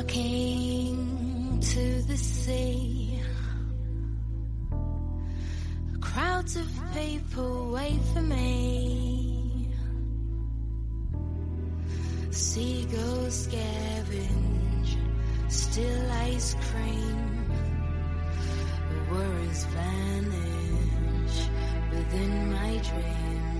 walking to the sea. Crowds of people wait for me. Seagulls scavenge, still ice cream. The worries vanish within my dream.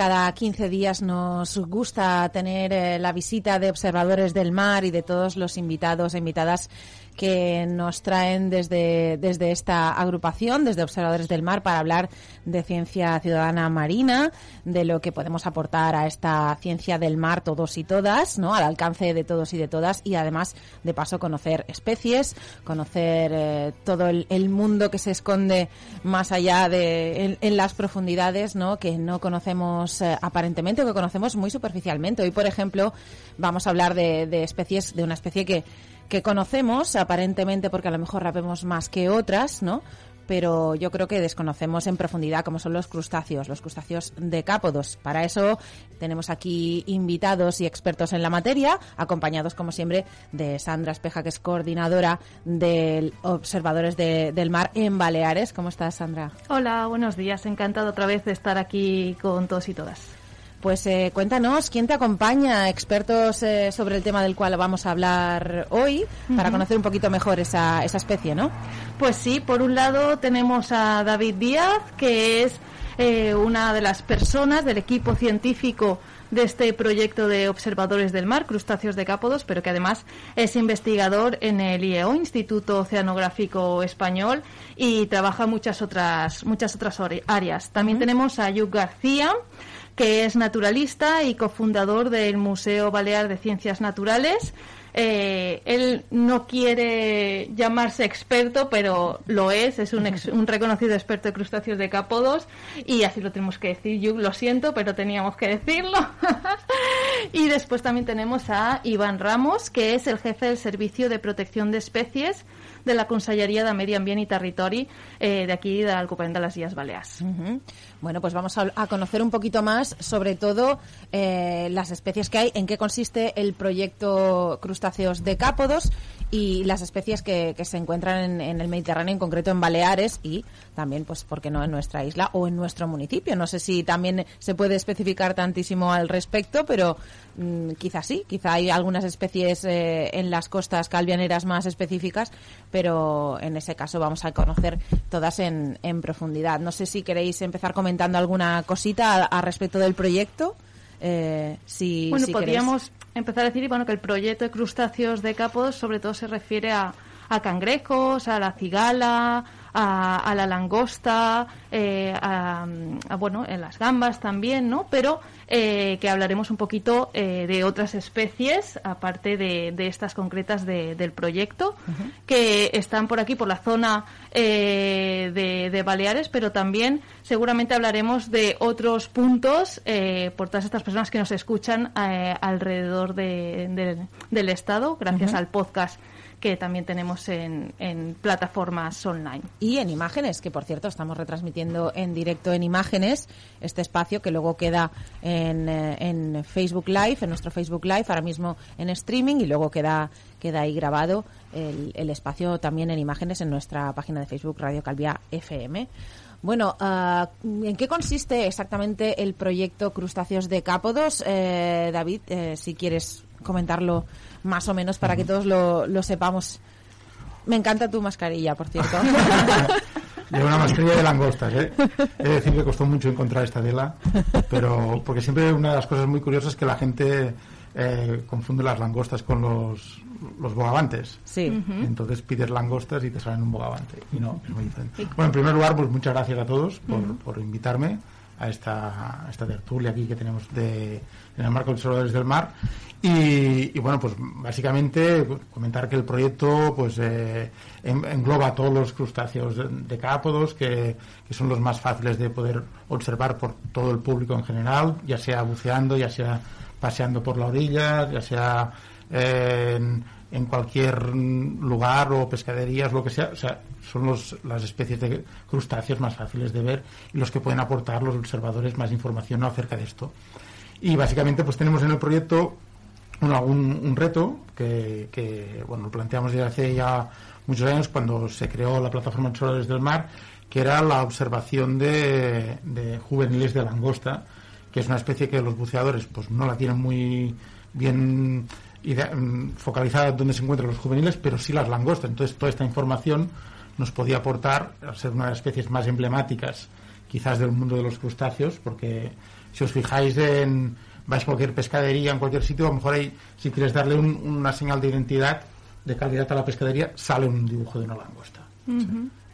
Cada 15 días nos gusta tener eh, la visita de observadores del mar y de todos los invitados e invitadas que nos traen desde, desde esta agrupación, desde Observadores del Mar, para hablar de ciencia ciudadana marina, de lo que podemos aportar a esta ciencia del mar todos y todas, ¿no? al alcance de todos y de todas, y además, de paso, conocer especies, conocer eh, todo el, mundo que se esconde más allá de en, las profundidades, ¿no? que no conocemos eh, aparentemente o que conocemos muy superficialmente. Hoy, por ejemplo, vamos a hablar de especies, de una especie que que conocemos aparentemente porque a lo mejor la vemos más que otras, ¿no? Pero yo creo que desconocemos en profundidad como son los crustáceos, los crustáceos decápodos. Para eso tenemos aquí invitados y expertos en la materia, acompañados como siempre de Sandra Espeja, que es coordinadora de Observadores de- del Mar en Baleares. ¿Cómo estás, Sandra? Hola, buenos días. Encantado otra vez de estar aquí con todos y todas. Pues eh, cuéntanos, ¿quién te acompaña? Expertos eh, sobre el tema del cual vamos a hablar hoy, para conocer un poquito mejor esa, esa especie, ¿no? Pues sí, por un lado tenemos a David Díaz, que es eh, una de las personas del equipo científico de este proyecto de observadores del mar, crustáceos decápodos, pero que además es investigador en el IEO, Instituto Oceanográfico Español, y trabaja muchas otras, muchas otras áreas. También tenemos a Yuk García, que es naturalista y cofundador del Museo Balear de Ciencias Naturales. Eh, él no quiere llamarse experto, pero lo es, es un, ex- un reconocido experto de crustáceos decápodos y así lo tenemos que decir. Yo lo siento, pero teníamos que decirlo. y después también tenemos a Iván Ramos, que es el jefe del Servicio de Protección de Especies de la Consellería de Medio Ambiente y Territori eh, de aquí, del Alcopen de las Illes Balears. Ujú. Bueno, pues vamos a, conocer un poquito más, sobre todo eh, las especies que hay, en qué consiste el proyecto Crustáceos Decápodos y las especies que, que se encuentran en, en el Mediterráneo, en concreto en Baleares y también, pues, ¿por qué no en nuestra isla o en nuestro municipio? No sé si también se puede especificar tantísimo al respecto, pero mm, quizá sí, quizá hay algunas especies eh, en las costas calvianeras más específicas, pero en ese caso vamos a conocer todas en, en profundidad. No sé si queréis empezar comentando alguna cosita a, a respecto del proyecto. Eh, si, Bueno, si podríamos empezar a decir bueno, que el proyecto de crustáceos decápodos sobre todo se refiere a, a cangrejos, a la cigala, a, a la langosta, eh, a, a, bueno, en las gambas también, ¿no? Pero eh, que hablaremos un poquito eh, de otras especies, aparte de, de estas concretas de- del proyecto, que están por aquí, por la zona eh, de, de Baleares, pero también seguramente hablaremos de otros puntos eh, por todas estas personas que nos escuchan eh, alrededor de- de- del Estado, gracias al podcast que también tenemos en, en plataformas online. y en imágenes, que por cierto estamos retransmitiendo en directo en imágenes este espacio que luego queda en, eh, en Facebook Live, en nuestro Facebook Live, ahora mismo en streaming y luego queda, queda ahí grabado el, el espacio también en imágenes en nuestra página de Facebook Radio Calvia FM. Bueno, ah, ¿en qué consiste exactamente el proyecto Crustáceos Decápodos? Eh, David, eh, si quieres comentarlo más o menos para que todos lo, lo sepamos. Me encanta tu mascarilla, por cierto. Lleva una mascarilla de langostas, ¿eh? He de decir que costó mucho encontrar esta tela, pero porque siempre una de las cosas muy curiosas es que la gente eh, confunde las langostas con los, los bogavantes. Sí. Entonces pides langostas y te salen un bogavante. Y no, es muy diferente. Bueno, en primer lugar, pues muchas gracias a todos por, por invitarme a esta, a esta tertulia aquí que tenemos de, en el marco de observadores del mar. Y, bueno, pues básicamente comentar que el proyecto pues eh, en- engloba todos los crustáceos decápodos que, que son los más fáciles de poder observar por todo el público en general, ya sea buceando, ya sea paseando por la orilla, ya sea eh, en, en cualquier lugar o pescaderías, lo que sea. O sea, son los, las especies de crustáceos más fáciles de ver y los que pueden aportar los observadores más información acerca de esto. Y básicamente pues tenemos en el proyecto bueno, un, reto que, que, bueno, planteamos desde hace ya muchos años cuando se creó la plataforma Observadores del Mar, que era la observación de, de juveniles de langosta, que es una especie que los buceadores pues no la tienen muy bien focalizada donde se encuentran los juveniles, pero sí las langostas. Entonces toda esta información nos podía aportar, al ser una de las especies más emblemáticas quizás del mundo de los crustáceos, porque si os fijáis en vais a cualquier pescadería, en cualquier sitio, a lo mejor ahí, si quieres darle un- una señal de identidad, de calidad a la pescadería, sale un dibujo de una langosta.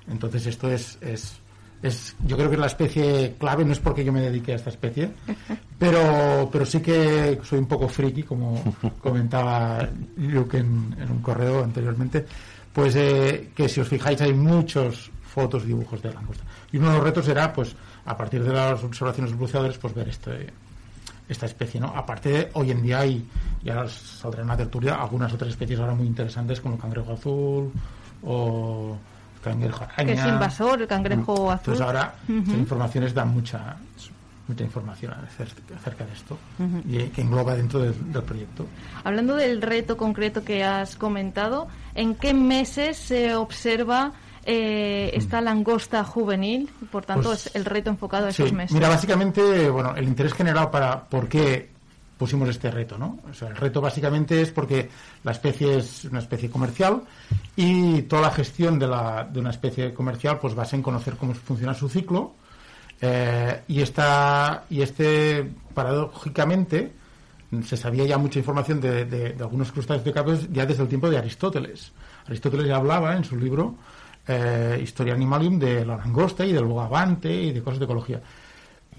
Entonces esto es, es, es, yo creo que es la especie clave, no es porque yo me dedique a esta especie, pero, pero sí que soy un poco friki, como comentaba Luke en, en un correo anteriormente, pues eh, que si os fijáis hay muchos fotos, dibujos de langosta. Y uno de los retos era, pues, a partir de las observaciones de los buceadores, pues ver este, esta especie, ¿no? Aparte, de, hoy en día hay, ya saldrá en la tertulia, algunas otras especies ahora muy interesantes, como el cangrejo azul o el cangrejo araña. Que es invasor, el cangrejo azul. Entonces ahora estas informaciones dan mucha mucha información acer- acerca de esto y que engloba dentro del, del proyecto. Hablando del reto concreto que has comentado, ¿en qué meses se observa eh, esta langosta juvenil? Por tanto, Pues, es el reto enfocado a Sí, esos meses. Mira, básicamente, bueno, el interés general para por qué pusimos este reto, ¿no? O sea, el reto básicamente es porque la especie es una especie comercial y toda la gestión de, la, de una especie comercial pues basa en conocer cómo funciona su ciclo eh, y esta y este paradójicamente se sabía ya mucha información de, de- de algunos crustáceos de capes ya desde el tiempo de Aristóteles. Aristóteles ya hablaba en su libro eh, Historia Animalium de la langosta y del bogavante y de cosas de ecología.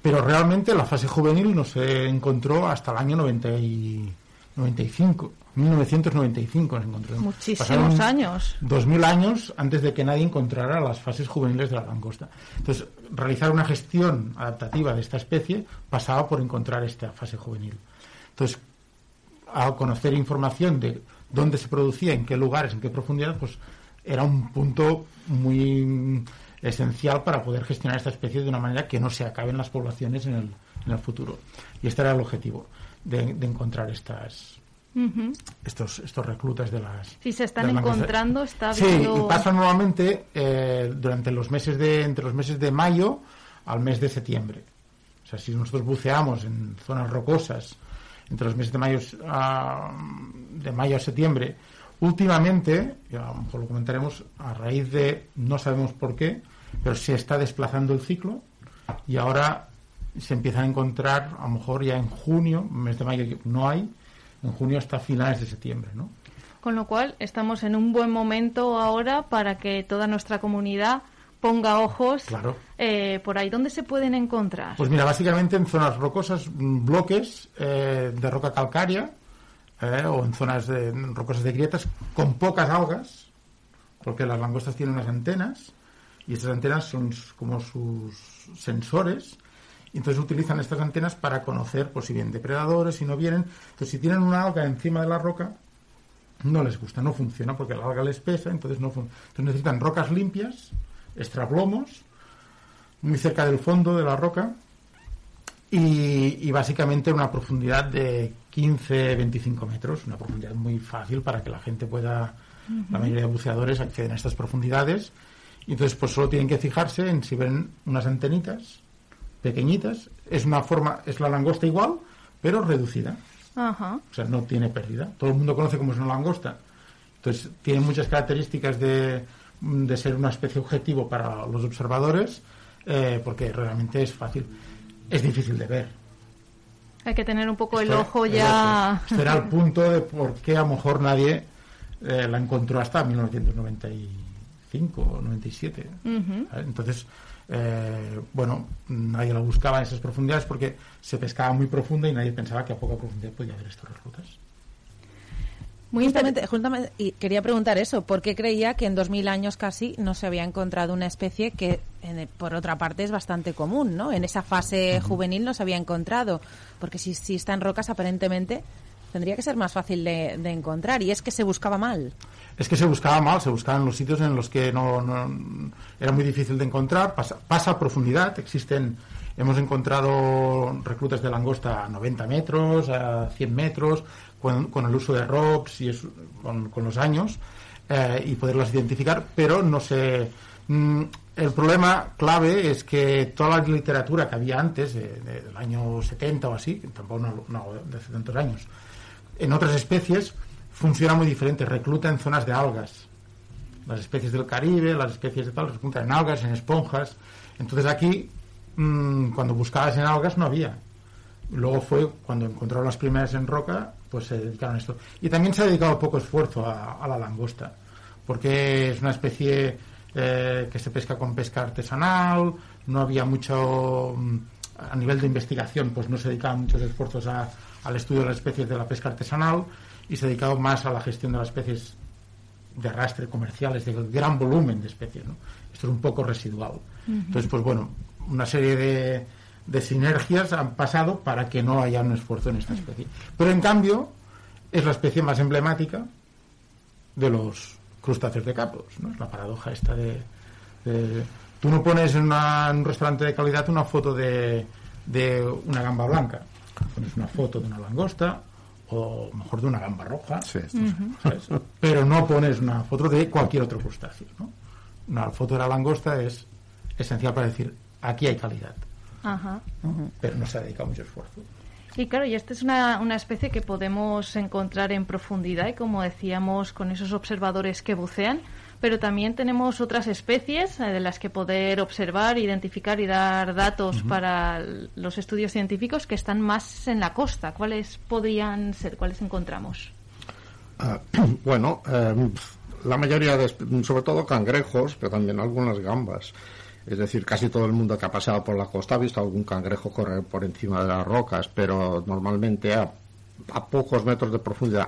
Pero realmente la fase juvenil no se encontró hasta el año 90 y 95, 1995 se encontró. Muchísimos Pasaron años. 2000 años antes de que nadie encontrara las fases juveniles de la langosta. Entonces, realizar una gestión adaptativa de esta especie pasaba por encontrar esta fase juvenil. Entonces, al conocer información de dónde se producía, en qué lugares, en qué profundidad, pues era un punto muy esencial para poder gestionar esta especie de una manera que no se acaben las poblaciones en el, en el futuro. Y este era el objetivo, de, de encontrar estas estos estos reclutas de las Si se están encontrando, está sí habiendo... y pasa normalmente eh, durante los meses de entre los meses de mayo al mes de septiembre o sea si nosotros buceamos en zonas rocosas entre los meses de mayo a, de mayo a septiembre últimamente a lo mejor lo comentaremos a raíz de no sabemos por qué pero se está desplazando el ciclo y ahora se empiezan a encontrar a lo mejor ya en junio mes de mayo no hay en junio hasta finales de septiembre no Con lo cual, estamos en un buen momento ahora para que toda nuestra comunidad ponga ojos Claro. eh, por ahí. ¿Dónde se pueden encontrar? Pues mira, básicamente en zonas rocosas, bloques eh, de roca calcárea eh, o en zonas de, rocosas de grietas con pocas algas, porque las langostas tienen unas antenas y esas antenas son como sus sensores. Y entonces utilizan estas antenas para conocer, pues si vienen depredadores, si no vienen. Entonces, si tienen una alga encima de la roca, no les gusta, no funciona porque la alga les pesa, entonces no Entonces necesitan rocas limpias, estrablomos, muy cerca del fondo de la roca y, y básicamente una profundidad de 15-25 metros, una profundidad muy fácil para que la gente pueda, la mayoría de buceadores acceden a estas profundidades y entonces pues solo tienen que fijarse en si ven unas antenitas pequeñitas, es una forma, es la langosta igual, pero reducida. Ajá. O sea, no tiene pérdida. Todo el mundo conoce cómo es una langosta. Entonces, tiene muchas características de, de ser una especie objetivo para los observadores, eh, porque realmente es fácil. Es difícil de ver. Hay que tener un poco el Esto- ojo ya... Este era el punto de por qué a lo mejor nadie eh, la encontró hasta 1995 o 97. Ujú. ¿vale? Entonces, eh, bueno, nadie la buscaba en esas profundidades porque se pescaba muy profunda y nadie pensaba que a poca profundidad podía haber estas reclutas. Muy Justamente, justamente, y quería preguntar eso, ¿por qué creía que en 2000 años casi no se había encontrado una especie que, en- por otra parte, es bastante común, ¿no? En esa fase juvenil no se había encontrado, porque si, si está en rocas, aparentemente tendría que ser más fácil de, de encontrar, y es que se buscaba mal. Es que se buscaba mal, se buscaba en los sitios en los que no, no- era muy difícil de encontrar, pasa, pasa a profundidad, existen, hemos encontrado reclutas de langosta a 90 metros, a 100 metros, con, con el uso de ROPS y es- con, con los años, eh, y poderlas identificar, pero no se... mm, el problema clave es que toda la literatura que había antes, de- de- del año 70 o así, tampoco no, no de hace tantos años, en otras especies funciona muy diferente, recluta en zonas de algas. Las especies del Caribe, las especies de tal, reclutan en algas, en esponjas. Entonces aquí, mm, cuando buscabas en algas no había. Luego fue cuando encontraron las primeras en roca, pues se dedicaron a esto. Y también se ha dedicado poco esfuerzo a, a la langosta, porque es una especie eh, que se pesca con pesca artesanal, no había mucho, mm, a nivel de investigación, pues no se dedicaban muchos esfuerzos a- al estudio de las especies de la pesca artesanal y se dedicaba más a la gestión de las especies de arrastre comerciales, de gran volumen de especies. ¿no? Esto es un poco residual. Entonces, pues bueno, una serie de, de sinergias han pasado para que no haya un esfuerzo en esta especie. Pero en cambio, es la especie más emblemática de los crustáceos de capos. ¿no? Es la paradoja esta de, de- Tú no pones en, una- en un restaurante de calidad una foto de, de una gamba blanca. Pones una foto de una langosta o mejor de una gamba roja. Sí, esto ¿sabes? Pero no pones una foto de cualquier otro crustáceo. ¿no? Una foto de la langosta es esencial para decir aquí hay calidad, Ajá. pero no se ha dedicado mucho esfuerzo. Y claro, y esta es una, una especie que podemos encontrar en profundidad y como decíamos con esos observadores que bucean, pero también tenemos otras especies eh, de las que poder observar, identificar y dar datos para los estudios científicos que están más en la costa. ¿Cuáles podrían ser? ¿Cuáles encontramos? Ah, bueno, eh, la mayoría de, sobre todo cangrejos, pero también algunas gambas. Es decir, casi todo el mundo que ha pasado por la costa ha visto algún cangrejo correr por encima de las rocas, pero normalmente a, a pocos metros de profundidad.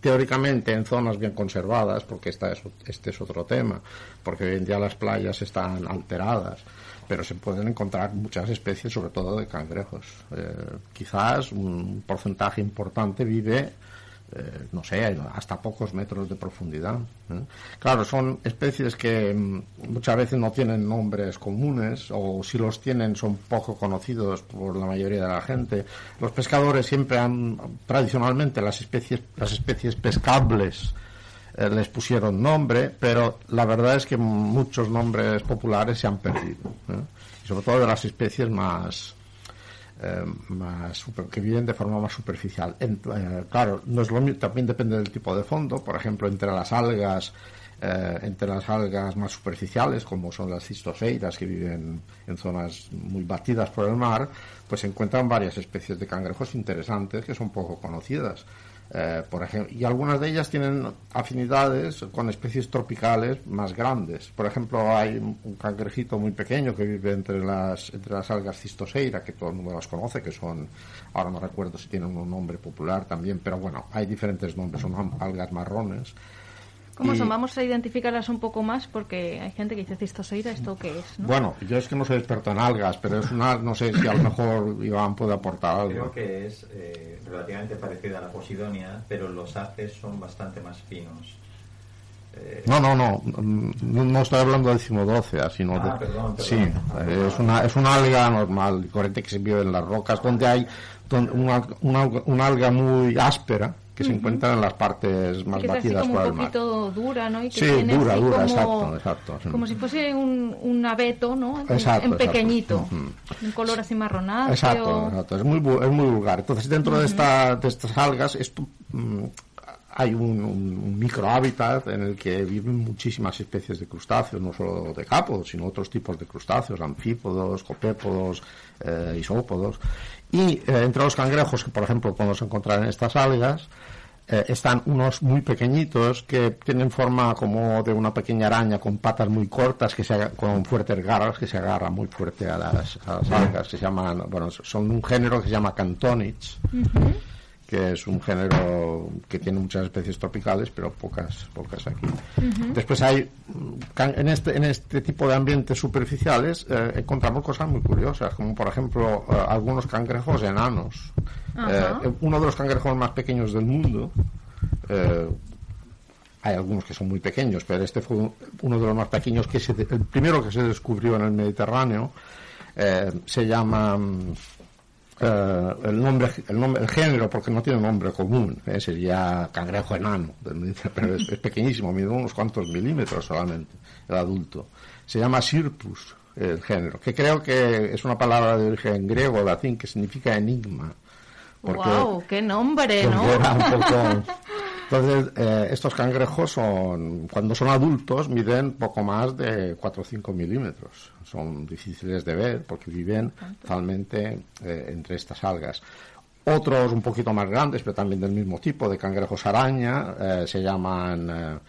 Teóricamente en zonas bien conservadas, porque esta es, este es otro tema, porque hoy en día las playas están alteradas, pero se pueden encontrar muchas especies, sobre todo de cangrejos. Eh, quizás un porcentaje importante vive eh, no sé, hasta pocos metros de profundidad. ¿eh? Claro, son especies que mm, muchas veces no tienen nombres comunes o si los tienen son poco conocidos por la mayoría de la gente. Los pescadores siempre han, tradicionalmente, las especies, las especies pescables eh, les pusieron nombre, pero la verdad es que muchos nombres populares se han perdido. ¿eh? Y sobre todo de las especies más, eh, más que viven de forma más superficial. Eh, claro, no es lo mi- también depende del tipo de fondo. Por ejemplo, entre las algas, eh, entre las algas más superficiales, como son las cistoseiras que viven en zonas muy batidas por el mar, pues se encuentran varias especies de cangrejos interesantes que son poco conocidas. Eh, por ejemplo, y algunas de ellas tienen afinidades con especies tropicales más grandes. Por ejemplo, hay un cangrejito muy pequeño que vive entre las, entre las algas cistoseira, que todo el mundo las conoce, que son, ahora no recuerdo si tienen un nombre popular también, pero bueno, hay diferentes nombres, son algas marrones. ¿Cómo Y- son? Vamos a identificarlas un poco más porque hay gente que dice cistoseira, ¿esto qué es? ¿no? Bueno, yo es que no soy experto en algas, pero es una, no sé si a lo mejor Iván puede aportar algo. Creo que es eh, relativamente parecida a la posidonia, pero los haces son bastante más finos. Eh, No, no, no, mm, no, no estoy hablando del cimodócea, sino Ah, de... perdón, perdón. Sí, eh, es una, es una alga normal corriente que se vive en las rocas, donde hay don- una, una, una alga muy áspera que se encuentra en las partes más que es así batidas como por un el mar. poquito dura, ¿no? Y que Sí, tiene dura, dura, como, exacto, exacto. Como si fuese un, un abeto, ¿no? En- Exacto, en exacto. pequeñito. Un color así marronáceo. Exacto, exacto. Es muy, es muy vulgar. Entonces, dentro de, esta, de estas algas, esto, mm, hay un, un- un microhábitat en el que viven muchísimas especies de crustáceos, no solo de capos, sino otros tipos de crustáceos, anfípodos, copépodos, eh, isópodos. Y eh, entre los cangrejos que, por ejemplo, podemos encontrar en estas algas, eh, están unos muy pequeñitos que tienen forma como de una pequeña araña con patas muy cortas que se con fuertes garras que se agarran muy fuerte a las, a las algas se llaman bueno son un género que se llama Cantonids que es un género que tiene muchas especies tropicales pero pocas pocas aquí después hay mm, en este en este tipo de ambientes superficiales eh, encontramos cosas muy curiosas como por ejemplo eh, algunos cangrejos enanos Ajá. Eh, uno de los cangrejos más pequeños del mundo eh, hay algunos que son muy pequeños, pero este fue un- uno de los más pequeños que se, el primero que se descubrió en el Mediterráneo. eh, se llama el nombre, el nombre, el género, porque no tiene nombre común, eh, sería cangrejo enano, pero es, es pequeñísimo, mide unos cuantos milímetros solamente, el adulto. Se llama Sirpus, el género, que creo que es una palabra de origen griego, latín, que significa enigma. porque- ¡Wow! ¡Qué nombre, porque ¿no? era un poco- Entonces, eh, estos cangrejos son, cuando son adultos, miden poco más de 4 o 5 milímetros. Son difíciles de ver porque viven totalmente eh, entre estas algas. Otros un poquito más grandes, pero también del mismo tipo, de cangrejos araña, eh, se llaman,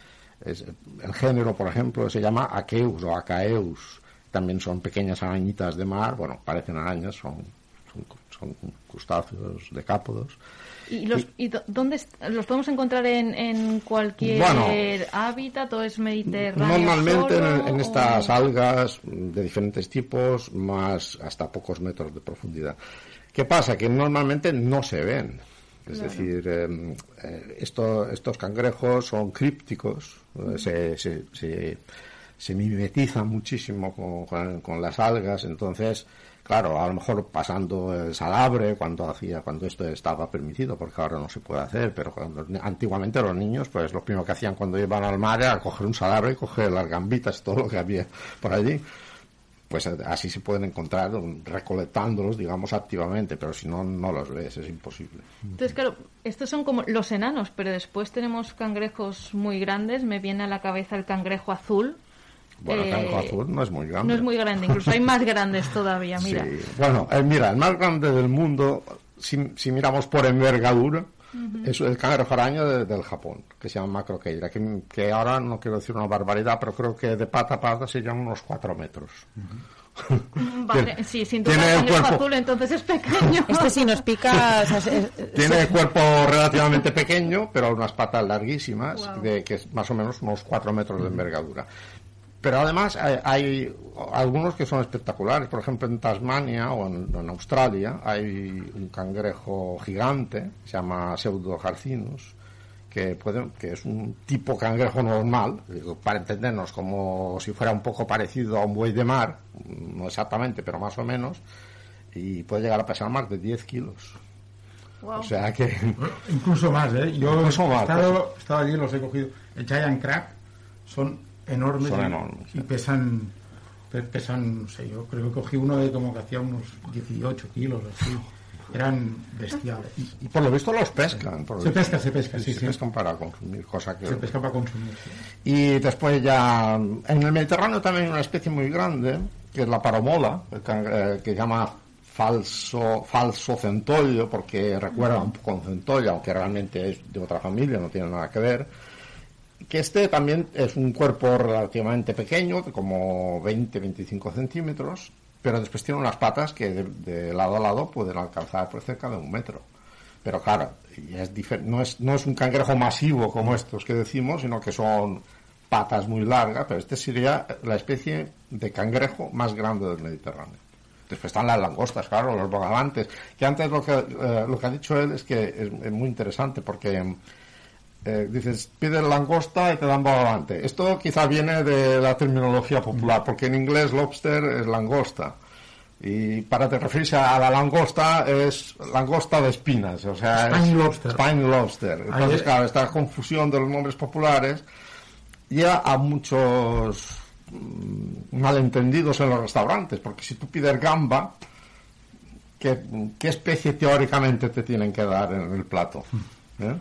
eh, el género, por ejemplo, se llama Aqueus o Acaeus. También son pequeñas arañitas de mar, bueno, parecen arañas, son, son, son crustáceos decápodos. ¿Y, los, y dónde los podemos encontrar en, en cualquier Bueno. hábitat o es mediterráneo? Normalmente solo, en, en o- estas algas de diferentes tipos, más hasta pocos metros de profundidad. ¿Qué pasa? Que normalmente no se ven. Es decir, eh, eh, esto- estos cangrejos son crípticos, eh, se, se, se, se mimetizan muchísimo con- con las algas, entonces, claro, a lo mejor pasando el salabre cuando hacía, cuando esto estaba permitido, porque ahora no se puede hacer, pero cuando, antiguamente los niños, pues lo primero que hacían cuando iban al mar era coger un salabre y coger las gambitas, todo lo que había por allí. Pues eh, así se pueden encontrar recolectándolos, digamos, activamente, pero si no, no los ves, es imposible. Entonces, claro, estos son como los enanos, pero después tenemos cangrejos muy grandes. Me viene a la cabeza el cangrejo azul. Bueno, el Eh, cangrejo azul no es muy grande. No es muy grande, incluso hay más grandes todavía, mira. Sí. Bueno, eh, mira, el más grande del mundo, si, si miramos por envergadura, es el cangrejo araña de- del Japón, que se llama macroqueira, que, que ahora no quiero decir una barbaridad, pero creo que de pata a pata serían unos cuatro metros. Vale, sí, sin duda Tiene el cuerpo- azul entonces es pequeño. Este si nos pica... o sea, Tiene el cuerpo relativamente pequeño, pero unas patas larguísimas, de que es más o menos unos cuatro metros de envergadura. Pero además hay, hay algunos que son espectaculares. Por ejemplo, en Tasmania o en, en Australia hay un cangrejo gigante, se llama Pseudojarcinus, que, puede, que es un tipo cangrejo normal, para entendernos como si fuera un poco parecido a un buey de mar, no exactamente, pero más o menos, y puede llegar a pesar más de 10 kilos. Guau. O sea que... Incluso más, ¿eh? Yo Incluso he más, estado, he estado allí, los he cogido. El Giant Crab son enormes. Son y- enormes, Y sí. pesan, pe- pesan, no sé, yo creo que cogí uno de como que hacía unos 18 kilos, así. Eran bestiales. Y por lo visto los pescan. por Se pesca, se pesca, sí, se sí. pescan para consumir, cosa que... Se pesca para consumir. sí. Y después ya... En el Mediterráneo también hay una especie muy grande, que es la can- eh, que se llama falso, falso centollo, porque recuerda un poco a un centollo, aunque realmente es de otra familia, no tiene nada que ver. Que este también es un cuerpo relativamente pequeño, de como 20-25 centímetros, pero después tiene unas patas que de, lado a lado pueden alcanzar por cerca de un metro. Pero claro, es no, es, no es un cangrejo masivo como estos que decimos, sino que son patas muy largas, pero este sería la especie de cangrejo más grande del Mediterráneo. Después están las langostas, claro, los bogavantes, que antes lo que, eh, lo que ha dicho él es que es muy interesante porque eh, dices, pides langosta y te dan bogavante. Esto quizá viene de la terminología popular, porque en inglés lobster es langosta. Y para te referirse a la langosta es langosta de espinas, o sea, Spiny es lobster. spiny lobster. Entonces, claro, esta confusión de los nombres populares lleva a muchos mm, malentendidos en los restaurantes, porque si tú pides gamba, ¿qué, qué especie teóricamente te tienen que dar en el plato? ¿Eh?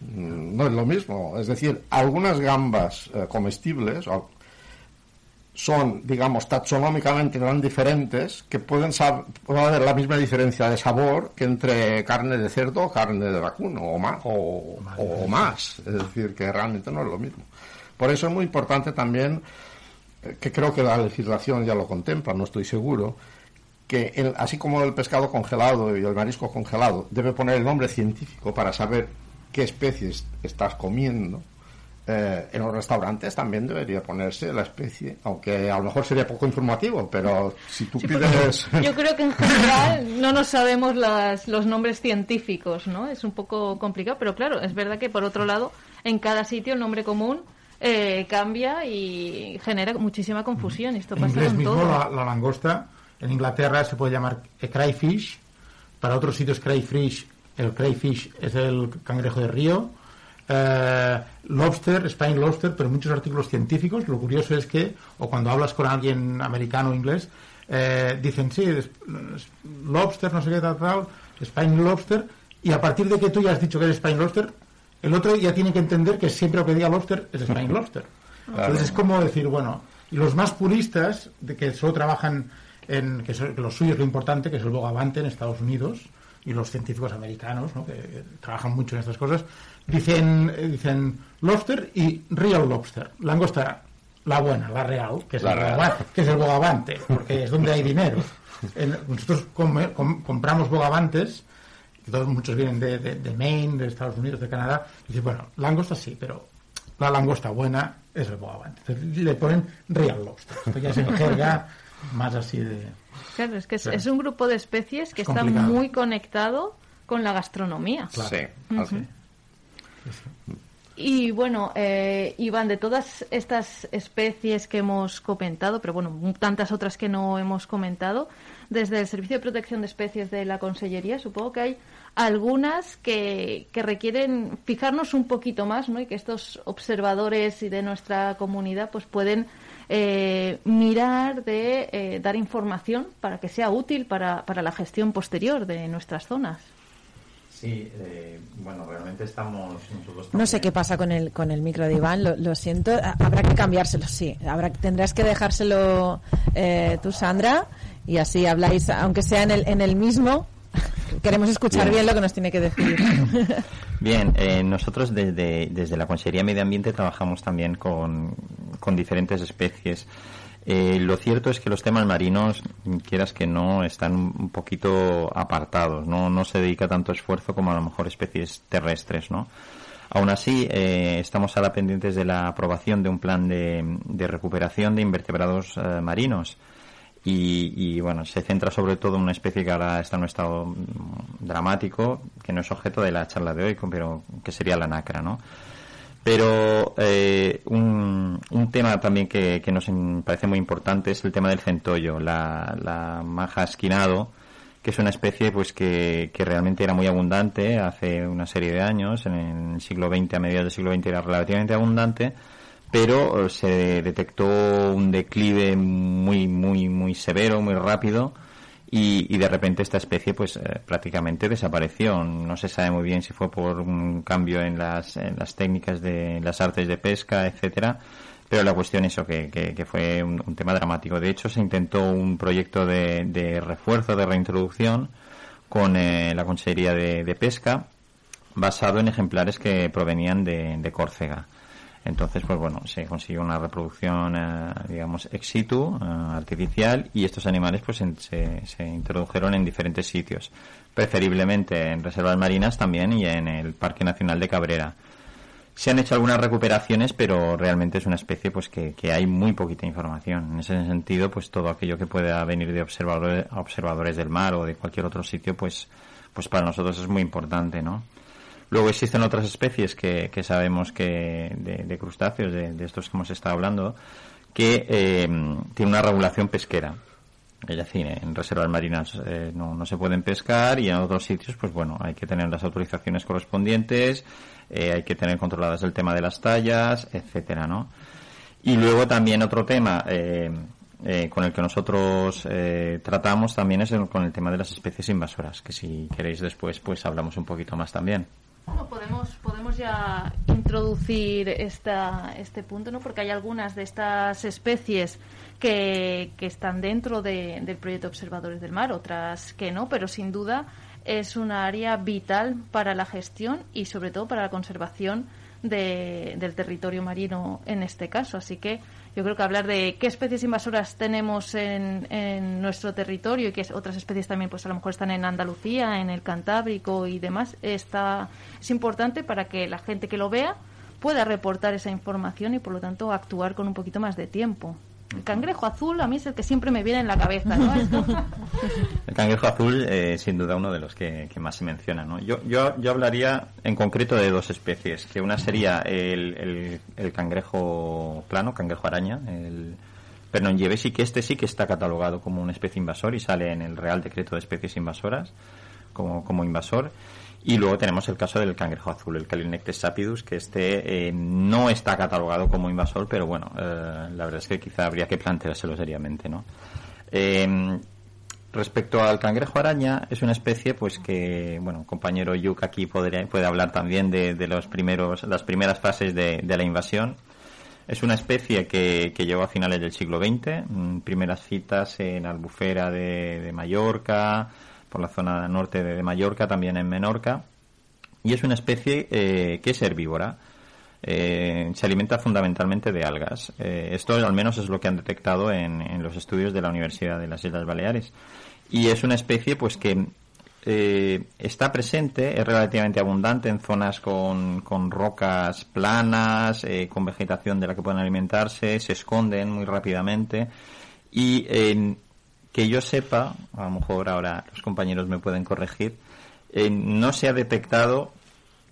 No es lo mismo. Es decir, algunas gambas eh, comestibles son, digamos, taxonómicamente tan diferentes que pueden puede haber la misma diferencia de sabor que entre carne de cerdo o carne de vacuno o más, o, o más. Es decir, que realmente no es lo mismo. Por eso es muy importante también, eh, que creo que la legislación ya lo contempla, no estoy seguro, que el- así como el pescado congelado y el marisco congelado debe poner el nombre científico para saber qué especies estás comiendo, eh, en los restaurantes también debería ponerse la especie, aunque a lo mejor sería poco informativo, pero si tú pides... Yo creo que en general no nos sabemos las, los nombres científicos, ¿no? Es un poco complicado, pero claro, es verdad que por otro lado, en cada sitio el nombre común eh, cambia y genera muchísima confusión. Esto En pasa inglés con mismo todo. la, la langosta, en Inglaterra se puede llamar crayfish, para otros sitios crayfish, el crayfish es el cangrejo de río, eh, lobster, Spain lobster, pero muchos artículos científicos, lo curioso es que, o cuando hablas con alguien americano o inglés, eh, dicen, sí, es- es lobster, no sé qué tal, tal, Spain lobster, y a partir de que tú ya has dicho que es Spain lobster, el otro ya tiene que entender que siempre lo que diga lobster es Spain lobster. Entonces es como decir, bueno, y los más puristas, de que solo trabajan en, que, son- que lo suyo es lo importante, que es el bogavante en Estados Unidos, y los científicos americanos, ¿no? que, trabajan mucho en estas cosas, dicen, eh, dicen lobster y real lobster, langosta, la buena, la real, que es, La el, real. bogava- que es el bogavante, porque es donde hay dinero. Nosotros come- com- compramos bogavantes, que todos muchos vienen de, de- de Maine, de Estados Unidos, de Canadá, y dicen, bueno, langosta sí, pero la langosta buena es el bogavante. Entonces, le ponen real lobster. Esto ya es en jerga más así de... Claro, es que es, Sí. es un grupo de especies que Es está complicado. muy conectado con la gastronomía. Sí, así. Y bueno, eh, Iván, de todas estas especies que hemos comentado, pero bueno, tantas otras que no hemos comentado, desde el Servicio de Protección de Especies de la Consellería, supongo que hay algunas que, que requieren fijarnos un poquito más, ¿no? Y que estos observadores y de nuestra comunidad pues pueden eh, mirar de eh, dar información para que sea útil para, para la gestión posterior de nuestras zonas. Sí, eh, bueno, realmente estamos nosotros No sé qué pasa con el, con el micro de Iván, lo, lo siento. Ha- Habrá que cambiárselo, sí. Habrá, tendrás que dejárselo eh, tú, Sandra, y así habláis, aunque sea en el, en el mismo. Queremos escuchar Bien. bien lo que nos tiene que decir. Bien, eh, nosotros desde, desde la Consejería de Medio Ambiente trabajamos también con, con diferentes especies. Eh, lo cierto es que los temas marinos, quieras que no, están un poquito apartados, no, no se dedica tanto esfuerzo como a lo mejor especies terrestres, ¿no? Aún así, eh, estamos ahora pendientes de la aprobación de un plan de, recuperación de invertebrados eh, marinos. Y, y, bueno, se centra sobre todo en una especie que ahora está en un estado dramático, que no es objeto de la charla de hoy, pero que sería la nacra, ¿no? Pero eh, un, un tema también que, que nos parece muy importante es el tema del centollo, la, la maja esquinado, que es una especie pues que, que realmente era muy abundante hace una serie de años, en el siglo XX, a mediados del siglo XX era relativamente abundante, pero eh, se detectó un declive muy, muy, muy severo, muy rápido, y, y de repente esta especie pues eh, prácticamente desapareció. No se sabe muy bien si fue por un cambio en las, en las técnicas de las artes de pesca, etcétera, pero la cuestión es eso, que, que, que fue un, tema dramático. De hecho, se intentó un proyecto de, de refuerzo, de reintroducción con eh, la Consejería de, de Pesca, basado en ejemplares que provenían de, de Córcega. Entonces, pues bueno, se consiguió una reproducción, eh, digamos, ex situ, eh, artificial, y estos animales pues en- se, se introdujeron en diferentes sitios, preferiblemente en reservas marinas también y en el Parque Nacional de Cabrera. Se han hecho algunas recuperaciones, pero realmente es una especie pues que, que hay muy poquita información. En ese sentido, pues todo aquello que pueda venir de observadores, observadores del mar o de cualquier otro sitio, pues, pues para nosotros es muy importante, ¿no? Luego existen otras especies que, sabemos que de, crustáceos, de, estos que hemos estado hablando, que eh, tienen una regulación pesquera. Es decir, en reservas marinas eh, no, se pueden pescar y en otros sitios, pues bueno, hay que tener las autorizaciones correspondientes, eh, hay que tener controladas el tema de las tallas, etcétera, ¿no? Y luego también otro tema eh, con el que nosotros eh, tratamos también es el- con el tema de las especies invasoras, que si queréis después pues hablamos un poquito más también. Bueno, podemos, podemos ya introducir esta, este punto, ¿no? Porque hay algunas de estas especies que, que están dentro de- del proyecto Observadores del Mar, otras que no, pero sin duda es una área vital para la gestión y sobre todo para la conservación de- del territorio marino en este caso. Así que yo creo que hablar de qué especies invasoras tenemos en, en nuestro territorio y que otras especies también, pues a lo mejor están en Andalucía, en el Cantábrico y demás, está, es importante para que la gente que lo vea pueda reportar esa información y por lo tanto actuar con un poquito más de tiempo. El cangrejo azul a mí es el que siempre me viene en la cabeza, ¿no? El cangrejo azul, eh, sin duda, uno de los que, que más se menciona. ¿no? Yo, yo, yo hablaría en concreto de dos especies, que una sería el, el, cangrejo plano, cangrejo araña, el Pernongievesi, que este sí que está catalogado como una especie invasor y sale en el Real Decreto de Especies Invasoras como, como invasor. Y luego tenemos el caso del cangrejo azul, el Calinectes sapidus, que este eh, no está catalogado como invasor, pero bueno, eh, la verdad es que quizá habría que planteárselo seriamente, ¿no? Eh, Respecto al cangrejo araña, es una especie pues que, bueno, compañero Yuk aquí podría, puede hablar también de, de los primeros, las primeras fases de, la invasión. Es una especie que, que llegó a finales del siglo XX, mm, primeras citas en Albufera de Mallorca, por la zona norte de, Mallorca, también en Menorca. Y es una especie eh, que es herbívora. Eh, se alimenta fundamentalmente de algas. Eh, esto al menos es lo que han detectado en, en los estudios de la Universidad de las Islas Baleares. Y es una especie pues que eh, está presente, es relativamente abundante en zonas con, con rocas planas, eh, con vegetación de la que pueden alimentarse, se esconden muy rápidamente y que yo sepa, a lo mejor ahora los compañeros me pueden corregir, eh, no se ha detectado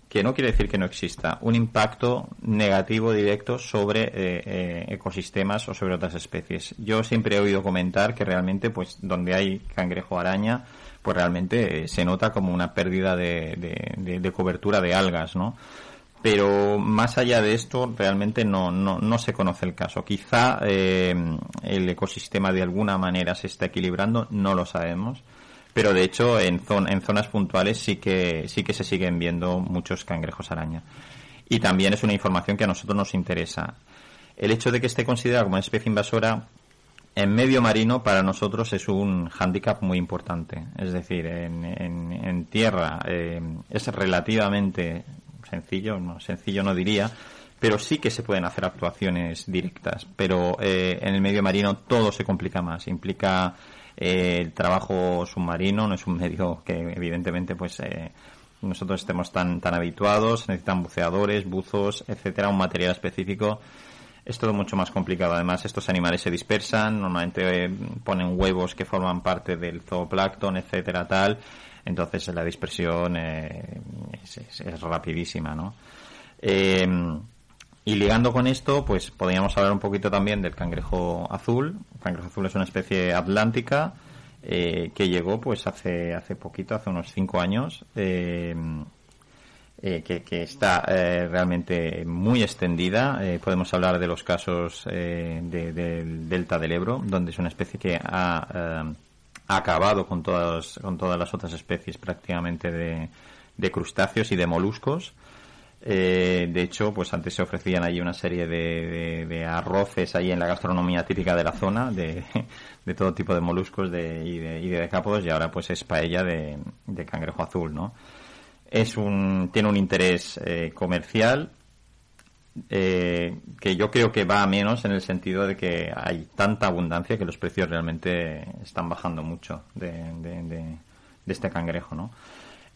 que no quiere decir que no exista un impacto negativo directo sobre eh, eh, ecosistemas o sobre otras especies. Yo siempre he oído comentar que realmente, pues, donde hay cangrejo araña, pues realmente se nota como una pérdida de cobertura de algas, ¿no? Pero más allá de esto, realmente no, no, no se conoce el caso. Quizá eh, el ecosistema de alguna manera se está equilibrando, no lo sabemos pero de hecho en, zon- en zonas puntuales sí que sí que se siguen viendo muchos cangrejos araña. Y también es una información que a nosotros nos interesa. El hecho de que esté considerada como una especie invasora en medio marino para nosotros es un hándicap muy importante. Es decir en, en- tierra eh, es relativamente sencillo no sencillo no diría pero sí que se pueden hacer actuaciones directas. Pero eh, en el medio marino todo se complica más. Implica eh, el trabajo submarino no es un medio que evidentemente pues eh, nosotros estemos tan tan habituados necesitan buceadores buzos etcétera un material específico. Es todo mucho más complicado. Además estos animales se dispersan normalmente eh, ponen huevos que forman parte del zooplancton etcétera tal entonces la dispersión eh, es, es- rapidísima no Eh, y ligando con esto, pues podríamos hablar un poquito también del cangrejo azul. El cangrejo azul es una especie atlántica eh, que llegó pues hace hace poquito, hace unos cinco años, que, que está realmente muy extendida. Podemos hablar de los casos de- del delta del Ebro, donde es una especie que ha, acabado con todas, con todas las otras especies prácticamente de, de crustáceos y de moluscos. Eh, de hecho, pues antes se ofrecían ahí una serie de, de- de arroces ahí en la gastronomía típica de la zona, de, de todo tipo de moluscos de, y, de, y de decápodos, y ahora pues es paella de cangrejo azul, ¿no? Es un, tiene un interés eh, comercial eh, que yo creo que va a menos en el sentido de que hay tanta abundancia que los precios realmente están bajando mucho de, de- este cangrejo, ¿no?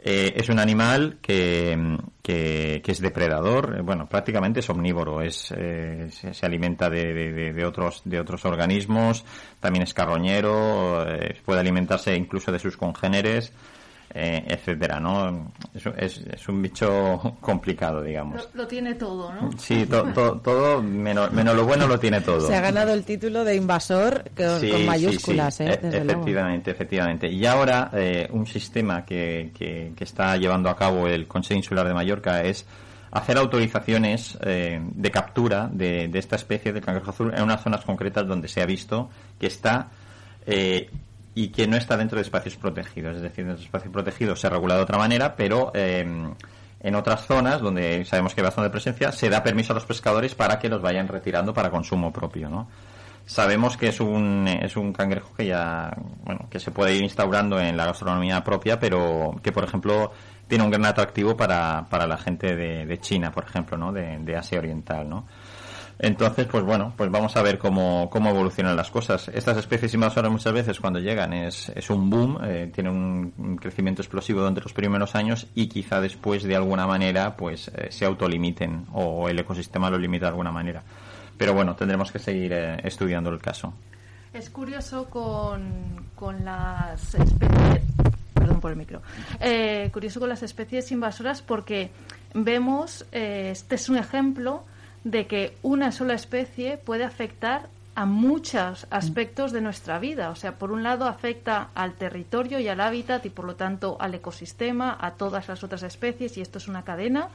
Eh, es un animal que, que, es depredador, eh, bueno, prácticamente es omnívoro, es, eh, se, alimenta de, otros, de otros organismos, también es carroñero, puede alimentarse incluso de sus congéneres, eh, etcétera, ¿no? Es, un- es, es un bicho complicado, digamos. Lo, lo tiene todo, ¿no? Sí, to- to- todo, menos, menos lo bueno lo tiene todo. Se ha ganado el título de invasor con, Sí, con sí, mayúsculas, sí. ¿eh? E- luego. efectivamente, efectivamente. Y ahora eh, un sistema que, que- que está llevando a cabo el Consejo Insular de Mallorca es hacer autorizaciones eh, de captura de, de esta especie de cangrejo azul en unas zonas concretas donde se ha visto que está eh, y que no está dentro de espacios protegidos. Es decir, dentro de espacios protegidos se regula de otra manera, pero eh, en otras zonas donde sabemos que hay bastante presencia, se da permiso a los pescadores para que los vayan retirando para consumo propio, ¿no? Sabemos que es un, es un cangrejo que ya, bueno, que se puede ir instaurando en la gastronomía propia, pero que, por ejemplo, tiene un gran atractivo para, para la gente de, China, por ejemplo, ¿no? De, de Asia Oriental, ¿no? Entonces, pues bueno, pues vamos a ver cómo, cómo evolucionan las cosas. Estas especies invasoras muchas veces cuando llegan es, es un boom, eh, tienen un, crecimiento explosivo durante los primeros años y quizá después de alguna manera pues eh, se autolimiten o el ecosistema lo limita de alguna manera. Pero bueno, tendremos que seguir eh, estudiando el caso. Es curioso con, con las especies. Perdón por el micro. Eh, curioso con las especies invasoras porque vemos, eh, este es un ejemplo de que una sola especie puede afectar a muchos aspectos de nuestra vida. O sea, por un lado afecta al territorio y al hábitat y por lo tanto al ecosistema, a todas las otras especies y esto es una cadena.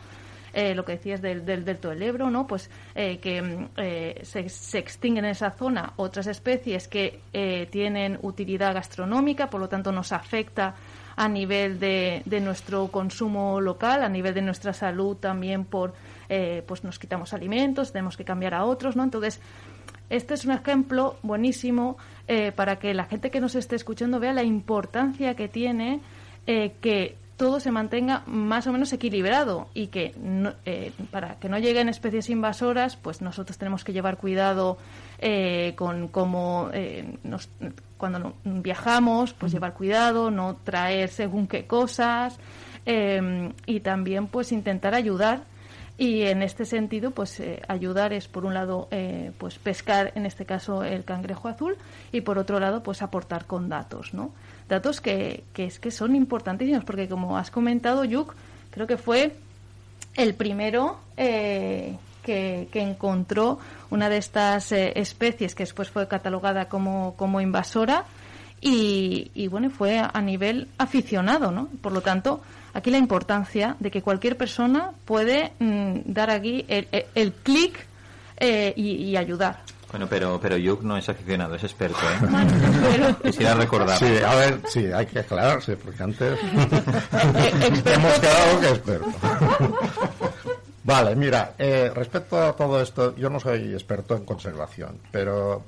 Eh, lo que decías del, del delto del Ebro, ¿no? Pues eh, que eh, se, se extinguen en esa zona otras especies que eh, tienen utilidad gastronómica, por lo tanto nos afecta a nivel de, de nuestro consumo local, a nivel de nuestra salud también por, eh, pues nos quitamos alimentos, tenemos que cambiar a otros, ¿no? Entonces, este es un ejemplo buenísimo eh, para que la gente que nos esté escuchando vea la importancia que tiene eh, que todo se mantenga más o menos equilibrado y que no- eh, para que no lleguen especies invasoras, pues nosotros tenemos que llevar cuidado eh, con cómo eh, nos- cuando no- viajamos, pues llevar cuidado, no traer según qué cosas eh, y también pues intentar ayudar y en este sentido, pues eh, ayudar es por un lado, eh, pues pescar en este caso el cangrejo azul y por otro lado, pues aportar con datos, ¿no? Datos que, que es que son importantísimos porque como has comentado, Yuk, creo que fue el primero eh, que, que encontró una de estas eh, especies que después fue catalogada como, como invasora y, y, bueno, fue a, a nivel aficionado, ¿no? Por lo tanto, aquí la importancia de que cualquier persona puede mm, dar aquí el, el- el clic eh, y, y ayudar. Bueno, pero, pero Yuk no es aficionado, es experto, ¿eh? Pero- Quisiera recordar. Sí, a ver, sí, hay que aclararse, porque antes hemos quedado que experto. Vale, mira, eh, respecto a todo esto, yo no soy experto en conservación, pero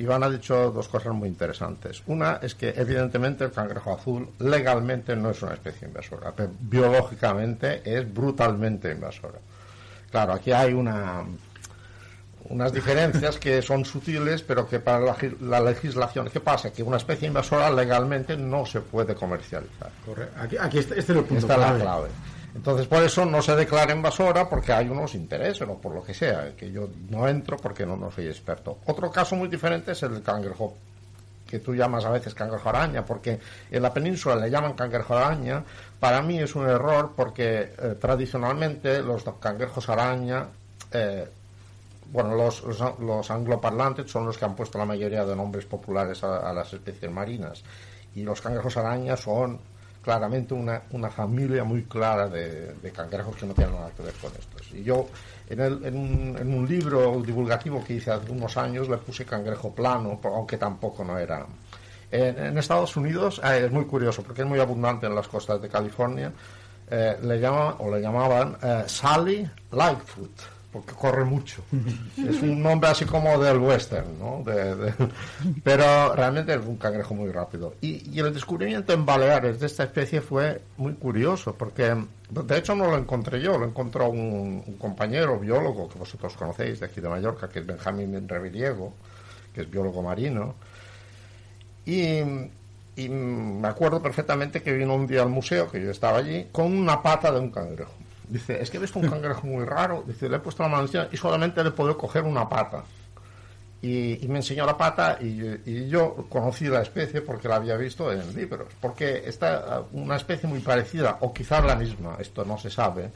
Iván ha dicho dos cosas muy interesantes. Una es que, evidentemente, el cangrejo azul legalmente no es una especie invasora, pero biológicamente es brutalmente invasora. Claro, aquí hay una, unas diferencias que son sutiles, pero que para la, la legislación, ¿qué pasa? Que una especie invasora legalmente no se puede comercializar. Correcto. Aquí, aquí este, este es el punto Esta es la clave. Entonces, por eso no se declara invasora porque hay unos intereses o por lo que sea, que yo no entro porque no, no soy experto. Otro caso muy diferente es el cangrejo, que tú llamas a veces cangrejo araña, porque en la península le llaman cangrejo araña. Para mí es un error porque eh, tradicionalmente los cangrejos araña, eh, bueno, los, los, los angloparlantes son los que han puesto la mayoría de nombres populares a, a las especies marinas. Y los cangrejos araña son claramente una, una familia muy clara de, de cangrejos que no tienen nada que ver con estos. Y yo, en, el- en un, en un libro divulgativo que hice hace unos años, le puse cangrejo plano, aunque tampoco no era. En, Estados Unidos eh, es muy curioso porque es muy abundante en las costas de California. eh, le llaman o le llamaban eh, Sally Lightfoot porque corre mucho. es un nombre así como del western, ¿no? Pero realmente es un cangrejo muy rápido. Y, y el descubrimiento en Baleares de esta especie fue muy curioso, porque de hecho no lo encontré yo, lo encontró un, un compañero biólogo que vosotros conocéis de aquí de Mallorca, que es Benjamín Reviriego, que es biólogo marino. Y, y me acuerdo perfectamente que vino un día al museo, que yo estaba allí, con una pata de un cangrejo. Dice, es que he visto un cangrejo muy raro. Dice, le he puesto la mano y solamente le puedo coger una pata. Y, me enseñó la pata y, yo conocí la especie porque la había visto en libros. Porque está una especie muy parecida, o quizás la misma, esto no se sabe,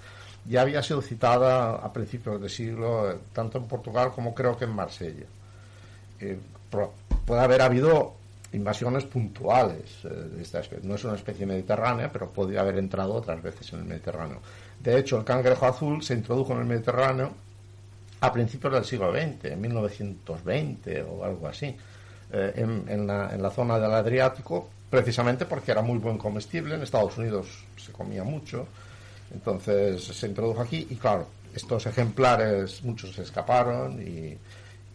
ya había sido citada a principios de siglo, tanto en Portugal como creo que en Marsella. Eh, puede haber habido invasiones puntuales eh, de esta especie. No es una especie mediterránea, pero podría haber entrado otras veces en el Mediterráneo. De hecho, el cangrejo azul se introdujo en el Mediterráneo a principios del siglo XX, en 1920 o algo así, eh, en, la, zona del Adriático, precisamente porque era muy buen comestible. En Estados Unidos se comía mucho. Entonces se introdujo aquí y claro, estos ejemplares, muchos se escaparon y,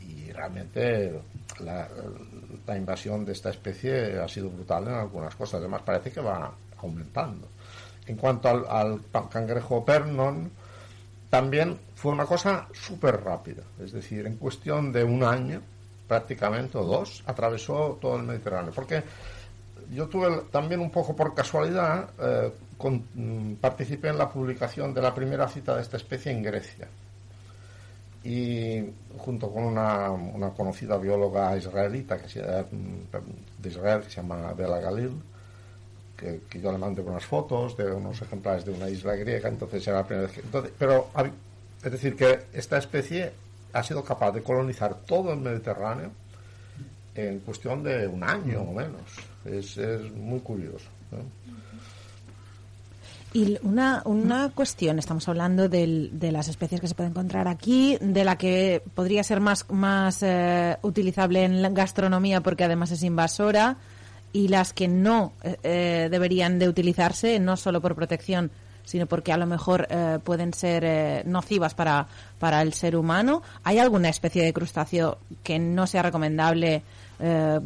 y realmente la, la invasión de esta especie ha sido brutal en algunas cosas. Además parece que va aumentando. En cuanto al, cangrejo Pernon, también fue una cosa súper rápida. Es decir, en cuestión de un año, prácticamente, o dos, atravesó todo el Mediterráneo. Porque yo tuve también un poco por casualidad, eh, mm, participé en la publicación de la primera cita de esta especie en Grecia. Y junto con una, conocida bióloga israelita que se, eh, de Israel que se llama Bela Galil, que, yo le mandé unas fotos de unos ejemplares de una isla griega, entonces era la primera vez que... entonces, pero es decir, que esta especie ha sido capaz de colonizar todo el Mediterráneo en cuestión de un año o menos. Es, es muy curioso. Y una, una cuestión, estamos hablando del- de las especies que se pueden encontrar aquí, de la que podría ser más, más eh, utilizable en la gastronomía porque además es invasora, y las que no eh, eh, deberían de utilizarse, no solo por protección, sino porque a lo mejor eh, pueden ser eh, nocivas para, para el ser humano. ¿Hay alguna especie de crustáceo que no sea recomendable eh,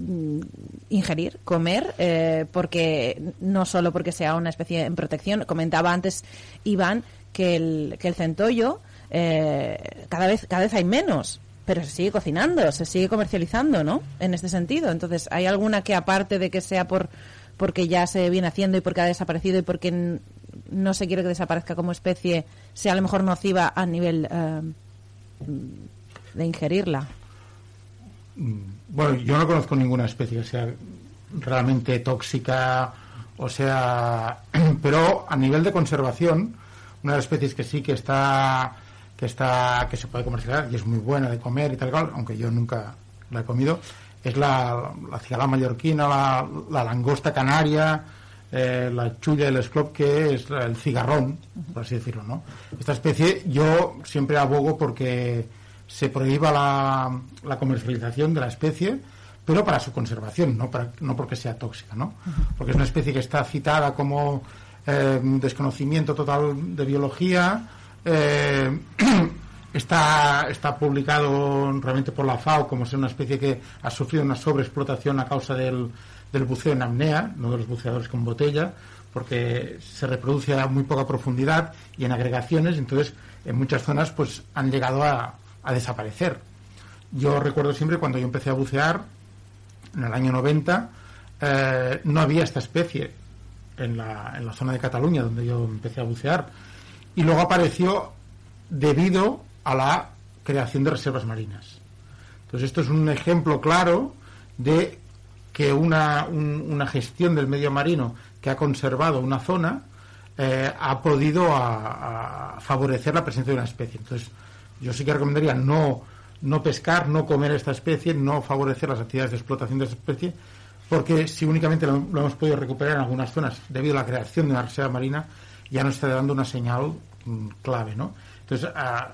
ingerir, comer, eh, porque no solo porque sea una especie en protección. Comentaba antes Iván que el, que el centollo cada vez cada vez hay menos, pero se sigue cocinando, se sigue comercializando, ¿no? En este sentido. Entonces, ¿hay alguna que aparte de que sea por porque ya se viene haciendo y porque ha desaparecido y porque no se quiere que desaparezca como especie, sea a lo mejor nociva a nivel eh, de ingerirla? Bueno, yo no conozco ninguna especie que sea realmente tóxica, o sea, pero a nivel de conservación, una de las especies que sí que está que está que se puede comercializar y es muy buena de comer y tal cual, aunque yo nunca la he comido, es la, la cigala mallorquina, la, la langosta canaria, eh, la chulla del esclop, que es el cigarrón, por así decirlo, ¿no? Esta especie yo siempre abogo porque se prohíba la, la comercialización de la especie, pero para su conservación, no, para, no porque sea tóxica, ¿no? Porque es una especie que está citada como eh, desconocimiento total de biología, eh, está, está publicado realmente por la FAO como ser una especie que ha sufrido una sobreexplotación a causa del, del buceo en apnea, no de los buceadores con botella, porque se reproduce a muy poca profundidad y en agregaciones, entonces en muchas zonas pues han llegado a, a desaparecer. Yo recuerdo siempre cuando yo empecé a bucear, en el año 90, eh, no había esta especie en la, en la zona de Cataluña donde yo empecé a bucear. Y luego apareció debido a la creación de reservas marinas. Entonces esto es un ejemplo claro de que una, un- una gestión del medio marino que ha conservado una zona eh, ha podido a- favorecer la presencia de una especie. Entonces yo sí que recomendaría no, no pescar, no comer esta especie, no favorecer las actividades de explotación de esta especie, porque si únicamente lo hemos podido recuperar en algunas zonas debido a la creación de una reserva marina, ya nos está dando una señal mm, clave, ¿no? Entonces, ah,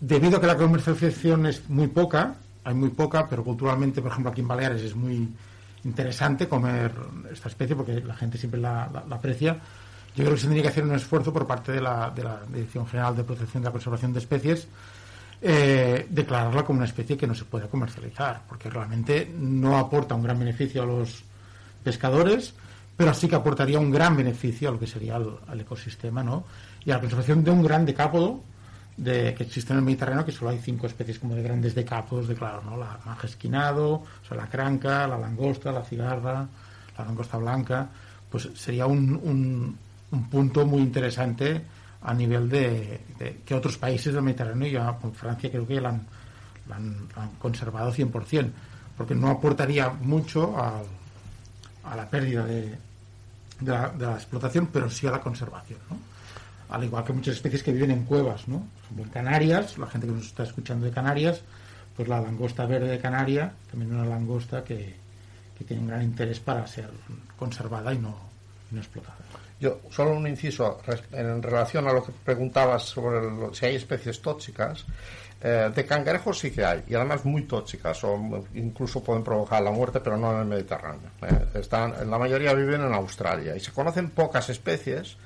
debido a que la comercialización es muy poca, hay muy poca, pero culturalmente, por ejemplo, aquí en Baleares es muy interesante comer esta especie porque la gente siempre la, aprecia. Yo creo que se tendría que hacer un esfuerzo por parte de la, de la Dirección General de Protección de la Conservación de Especies eh, declararla como una especie que no se puede comercializar, porque realmente no aporta un gran beneficio a los pescadores, pero sí que aportaría un gran beneficio a lo que sería el, al ecosistema, ¿no? Y a la conservación de un gran decápodo de, que existe en el Mediterráneo, que solo hay cinco especies como de grandes decápodos declarados, ¿no? La maja esquinado, o sea, la cranca, la langosta, la cigarra, la langosta blanca, pues sería un, un, un punto muy interesante a nivel de, de que otros países del Mediterráneo, ya con Francia creo que la han, han, la han conservado 100%, porque no aportaría mucho al- a la pérdida de, de, la, de la explotación, pero sí a la conservación, ¿no? Al igual que muchas especies que viven en cuevas, ¿no? En Canarias, la gente que nos está escuchando de Canarias, pues la langosta verde de Canaria, también una langosta que, que tiene un gran interés para ser conservada y no, y no explotada. Yo, solo un inciso en relación a lo que preguntabas sobre si hay especies tóxicas. Eh, de cangrejos sí que hay, y además muy tóxicas, o incluso pueden provocar la muerte, pero no en el Mediterráneo. Eh, están, la mayoría viven en Australia, y se conocen pocas especies,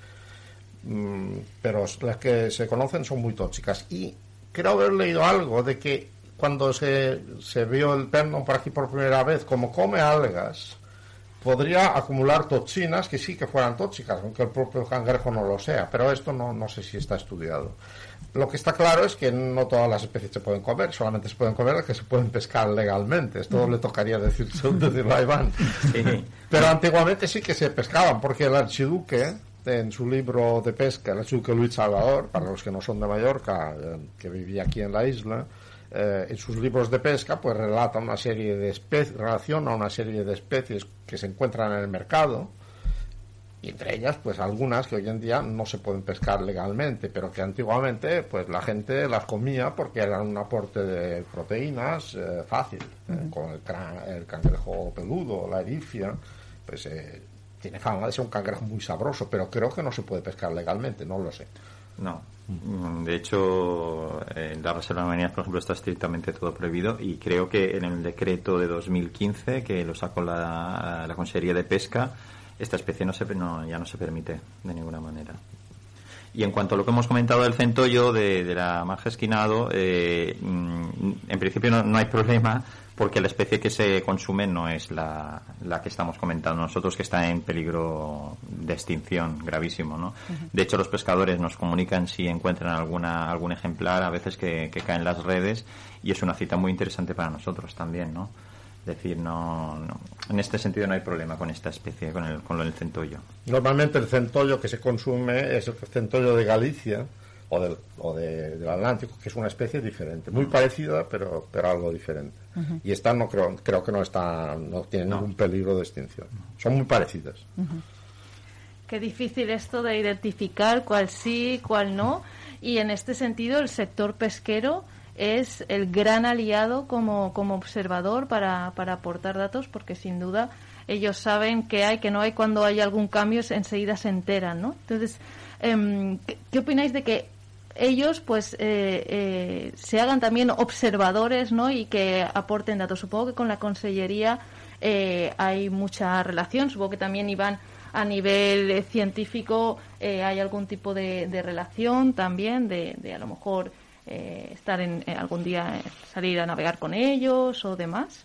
Mm, pero las que se conocen son muy tóxicas. Y creo haber leído algo de que cuando se, se vio el perno por aquí por primera vez, como come algas, podría acumular toxinas que sí que fueran tóxicas, aunque el propio cangrejo no lo sea, pero esto no, no sé si está estudiado. Lo que está claro es que no todas las especies se pueden comer, solamente se pueden comer las que se pueden pescar legalmente. Esto le tocaría decir, decirlo a Iván. Sí. Pero antiguamente sí que se pescaban, porque el archiduque, en su libro de pesca, el archiduque Luis Salvador, para los que no son de Mallorca, eh, que vivía aquí en la isla, eh, en sus libros de pesca, pues relata una serie de especies, relaciona una serie de especies que se encuentran en el mercado, y entre ellas, pues algunas que hoy en día no se pueden pescar legalmente, pero que antiguamente, pues la gente las comía porque eran un aporte de proteínas eh, fácil, eh, con el, cra- el cangrejo peludo, la erifia, pues eh, tiene fama de ser un cangrejo muy sabroso, pero creo que no se puede pescar legalmente, no lo sé. No. Mm, De hecho, en las reservas marinas, por ejemplo, está estrictamente todo prohibido y creo que en el decreto de 2015, que lo sacó la, la Consejería de Pesca, esta especie no se, no, ya no se permite de ninguna manera. Y en cuanto a lo que hemos comentado del centollo, de, de la marja esquinado, eh, mm, en principio no, no hay problema porque la especie que se consume no es la, la que estamos comentando nosotros, que está en peligro de extinción gravísimo. ¿no? De hecho, los pescadores nos comunican si encuentran alguna, algún ejemplar, a veces que, que caen en las redes, y es una cita muy interesante para nosotros también. ¿no? Es decir, no, no- en este sentido no hay problema con esta especie, con el, con el centollo. Normalmente el centollo que se consume es el centollo de Galicia o del, o de- del Atlántico, que es una especie diferente, muy parecida, pero, pero algo diferente. Y esta no creo, creo que no está, no tiene ningún peligro de extinción. Son muy parecidas. Qué difícil esto de identificar cuál sí, cuál no. Y en este sentido, el sector pesquero es el gran aliado como, como observador para, para aportar datos, porque sin duda ellos saben que hay, que no hay, cuando hay algún cambio se- enseguida se enteran, ¿no? Entonces, em, ¿qué, qué opináis de que ellos pues eh, eh, se hagan también observadores no y que aporten datos. Supongo que con la consellería eh, hay mucha relación. Supongo que también Iván a nivel eh, científico hay algún tipo de, de relación también de, de a lo mejor estar en algún día salir a navegar con ellos o demás.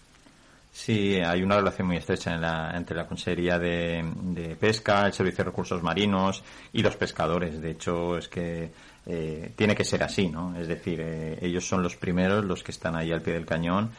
Sí, hay una relación muy estrecha en la- entre la Consejería de, de Pesca, el Servicio de Recursos Marinos y los pescadores. De hecho, es que eh, tiene que ser así, ¿no? Es decir, eh, ellos son los primeros, los que están ahí al pie del cañón.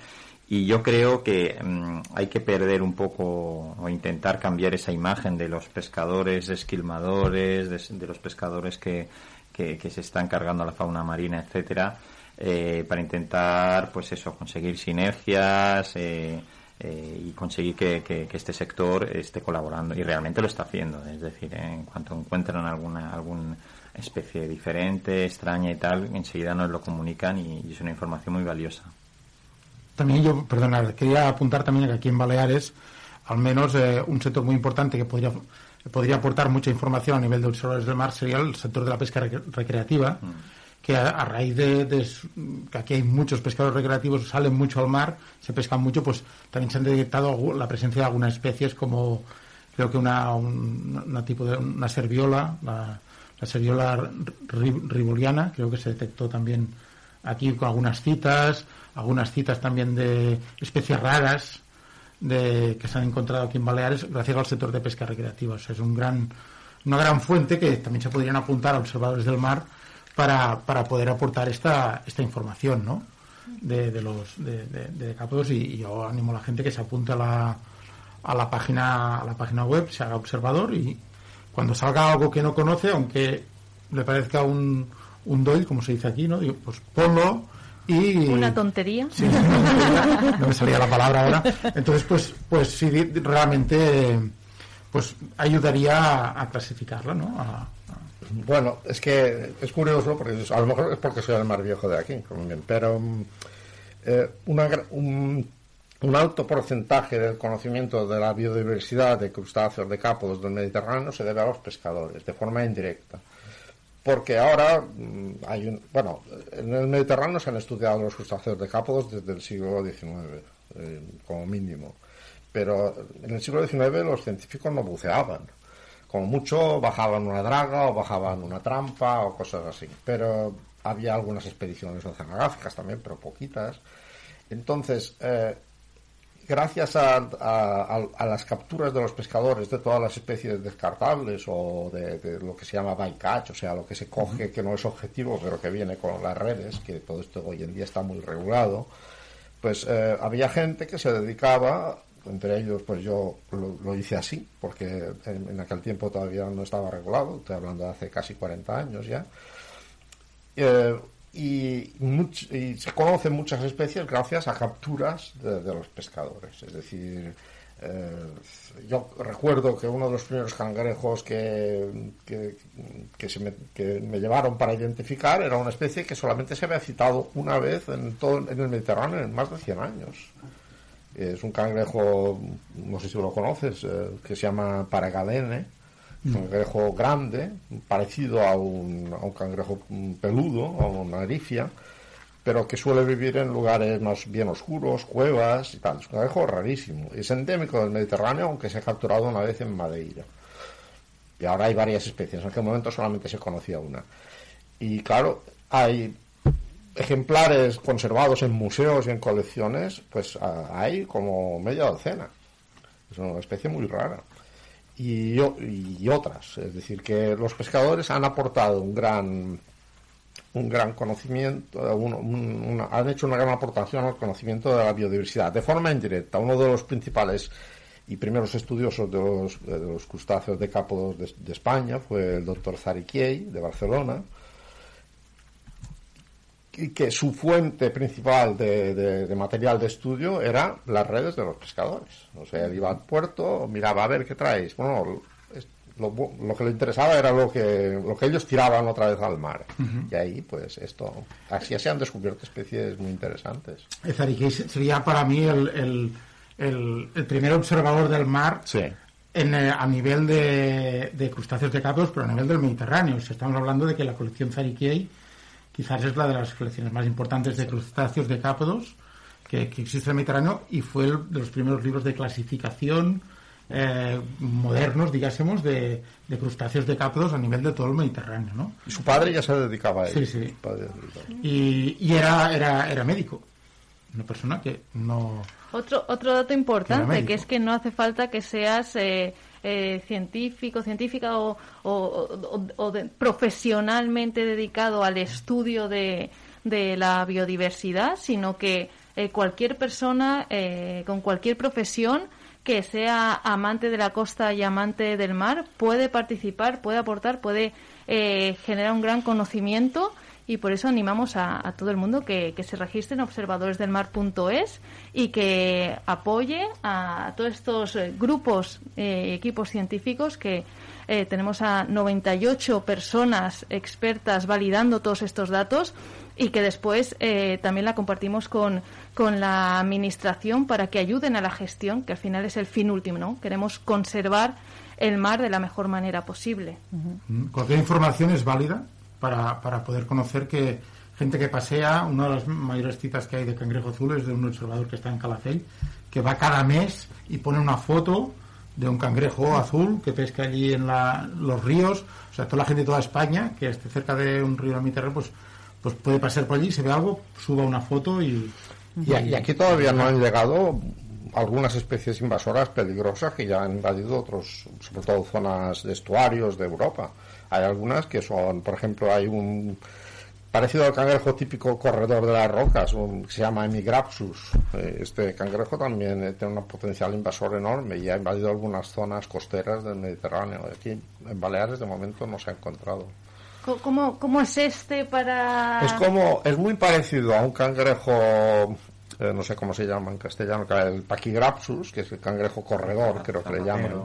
Y yo creo que mm, hay que perder un poco o intentar cambiar esa imagen de los pescadores esquilmadores, de, de los pescadores que, que, que se están cargando a la fauna marina, etcétera, eh, para intentar, pues eso, conseguir sinergias eh, eh, y conseguir que, que- que este sector esté colaborando y realmente lo está haciendo. Es decir, en cuanto encuentran alguna alguna especie diferente, extraña y tal, enseguida nos lo comunican y, y es una información muy valiosa. También yo, perdonad, quería apuntar también que aquí en Baleares, al menos eh, un sector muy importante que podría, podría aportar mucha información a nivel de observadores del mar sería el sector de la pesca rec- recreativa, que a, a raíz de, que aquí hay muchos pescadores recreativos, salen mucho al mar, se pescan mucho, pues también se han detectado la presencia de algunas especies como creo que una, un- una tipo de una serviola, la, la serviola ri- riboliana, creo que se detectó también aquí con algunas citas, algunas citas también de especies raras de, que se han encontrado aquí en Baleares gracias al sector de pesca recreativa. Es un gran, una gran fuente que también se podrían apuntar a observadores del mar para, para poder aportar esta, esta información ¿no? de, de los de, de, Capos y, y yo animo a la gente que se apunte a la, a la página a la página web, se haga observador y cuando salga algo que no conoce, aunque le parezca un, un doy, como se dice aquí, ¿no? Digo, pues ponlo y... una tontería Sí, no, no me salía la palabra ahora. Entonces, pues, pues sí, realmente, pues ayudaría a, a clasificarla, ¿no? A- Bueno, es que es curioso, porque a lo mejor es porque soy el más viejo de aquí, como bien, pero mm, eh, una un, un alto porcentaje del conocimiento de la biodiversidad de crustáceos de cápodos del Mediterráneo se debe a los pescadores, de forma indirecta. Porque ahora mm, hay un. Bueno, en el Mediterráneo se han estudiado los crustáceos de cápodos desde el siglo XIX, eh, como mínimo. Pero en el siglo XIX los científicos no buceaban. Como mucho bajaban una draga o bajaban una trampa o cosas así. Pero había algunas expediciones oceanográficas también, pero poquitas. Entonces, eh, gracias a, las capturas de los pescadores de todas las especies descartables o de, lo que se llama bycatch, o sea, lo que se coge que no es objetivo, pero que viene con las redes, que todo esto hoy en día está muy regulado, pues eh, había gente que se dedicaba, entre ellos pues yo lo, hice así, porque en, en aquel tiempo todavía no estaba regulado, estoy hablando de hace casi 40 años ya, eh, y, much- y se conocen muchas especies gracias a capturas de, los pescadores. Es decir, eh, yo recuerdo que uno de los primeros cangrejos que, que, que se me, que me llevaron para identificar era una especie que solamente se había citado una vez en, todo, en el Mediterráneo en más de 100 años. Es un cangrejo, no sé si lo conoces, eh, que se llama Paragadene, un cangrejo grande, parecido a un, a un cangrejo peludo, a una arifia, pero que suele vivir en lugares más bien oscuros, cuevas y tal. Es un cangrejo rarísimo. Es endémico del Mediterráneo, aunque se ha capturado una vez en Madeira. Y ahora hay varias especies. En aquel momento solamente se conocía una. Y claro, hay ejemplares conservados en museos y en colecciones, pues hay como media docena. Es una especie muy rara. Y, y otras. Es decir, que los pescadores han aportado un gran un gran conocimiento, un- han hecho una gran aportación al conocimiento de la biodiversidad, de forma indirecta. Uno de los principales y primeros estudiosos de los, de los crustáceos decápodos de, de España fue el doctor Zariquiei, de Barcelona, que su fuente principal de, de- de material de estudio era las redes de los pescadores. O sea, él iba al puerto, miraba a ver qué traéis. Bueno, lo, lo que le interesaba era lo que, lo que ellos tiraban otra vez al mar. Y ahí, pues, esto, así se han descubierto especies muy interesantes. Zariquei sería para mí el, el, el- el primer observador del mar Sí. en, eh, a nivel de, de crustáceos decápodos, pero a nivel del Mediterráneo. O sea, estamos hablando de que la colección Zariquei quizás es la de las colecciones más importantes de crustáceos decápodos que, que existe en el Mediterráneo y fue el de los primeros libros de clasificación eh, modernos, digásemos, de, de crustáceos decápodos a nivel de todo el Mediterráneo, ¿no? Y su padre ya se dedicaba a ello. Sí, sí. Padre. Y, y era, era, era médico. Una persona que no... Otro, otro dato importante, médico. que es que no hace falta que seas eh, eh, científico, científica o, o- o- de- profesionalmente dedicado al estudio de, de la biodiversidad, sino que eh, cualquier persona eh, con cualquier profesión que sea amante de la costa y amante del mar puede participar, puede aportar, puede eh, generar un gran conocimiento y por eso animamos a, a todo el mundo que, que se registre en observadoresdelmar.es y que apoye a todos estos eh, grupos y equipos científicos que eh, tenemos a 98 personas expertas validando todos estos datos y que después eh, también la compartimos con, con la administración para que ayuden a la gestión, que al final es el fin último, ¿no? Queremos conservar el mar de la mejor manera posible. Mm, Cualquier información es válida para, para poder conocer que gente que pasea, una de las mayores citas que hay de cangrejo azul es de un observador que está en Calafell, que va cada mes y pone una foto de un cangrejo azul que pesca allí en la- los ríos. O sea, toda la gente de toda España que esté cerca de un río del Mediterráneo, pues, pues puede pasar por allí, se ve algo, suba una foto y... Y, y aquí todavía no han llegado algunas especies invasoras peligrosas que ya han invadido otros, sobre todo zonas de estuarios de Europa. Hay algunas que son, por ejemplo, hay un parecido al cangrejo típico corredor de las rocas, un, que se llama Emigrapsus. Eh, Este cangrejo también eh, tiene un potencial invasor enorme y ha invadido algunas zonas costeras del Mediterráneo. Aquí en Baleares de momento no se ha encontrado. Co- ¿Cómo, cómo es este para...? Es como, es muy parecido a un cangrejo, eh, no sé cómo se llama en castellano, el Pachygrapsus, que es el cangrejo corredor, creo que le llaman.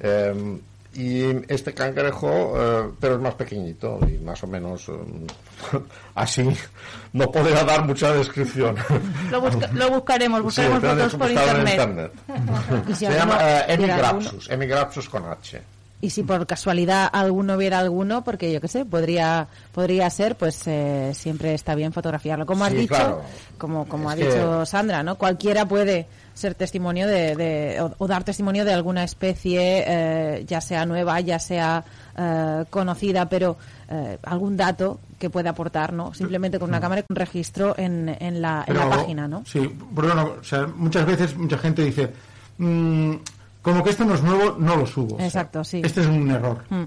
Eh, y este cangrejo, eh, pero es más pequeñito y más o menos eh, así, no podría dar mucha descripción. Lo, busca- lo buscaremos, buscaremos Sí, fotos por internet. Y si Se llama eh, Emigrapsus, Emigrapsus con H. y si por casualidad alguno viera alguno, porque yo qué sé, podría podría ser, pues eh, siempre está bien fotografiarlo. Como has Sí, dicho, claro. como como ha Es dicho Sandra, ¿no? Cualquiera puede ser testimonio de, de- o, o dar testimonio de alguna especie, eh, ya sea nueva, ya sea eh, conocida, pero eh, algún dato que pueda aportar, ¿no? Simplemente con una cámara y con registro en, en, la, en la página, ¿no? Sí, porque no, o sea, muchas veces mucha gente dice, "Mm, como que esto no es nuevo, no lo subo. O sea, Exacto, sí. Este es un error. Mm.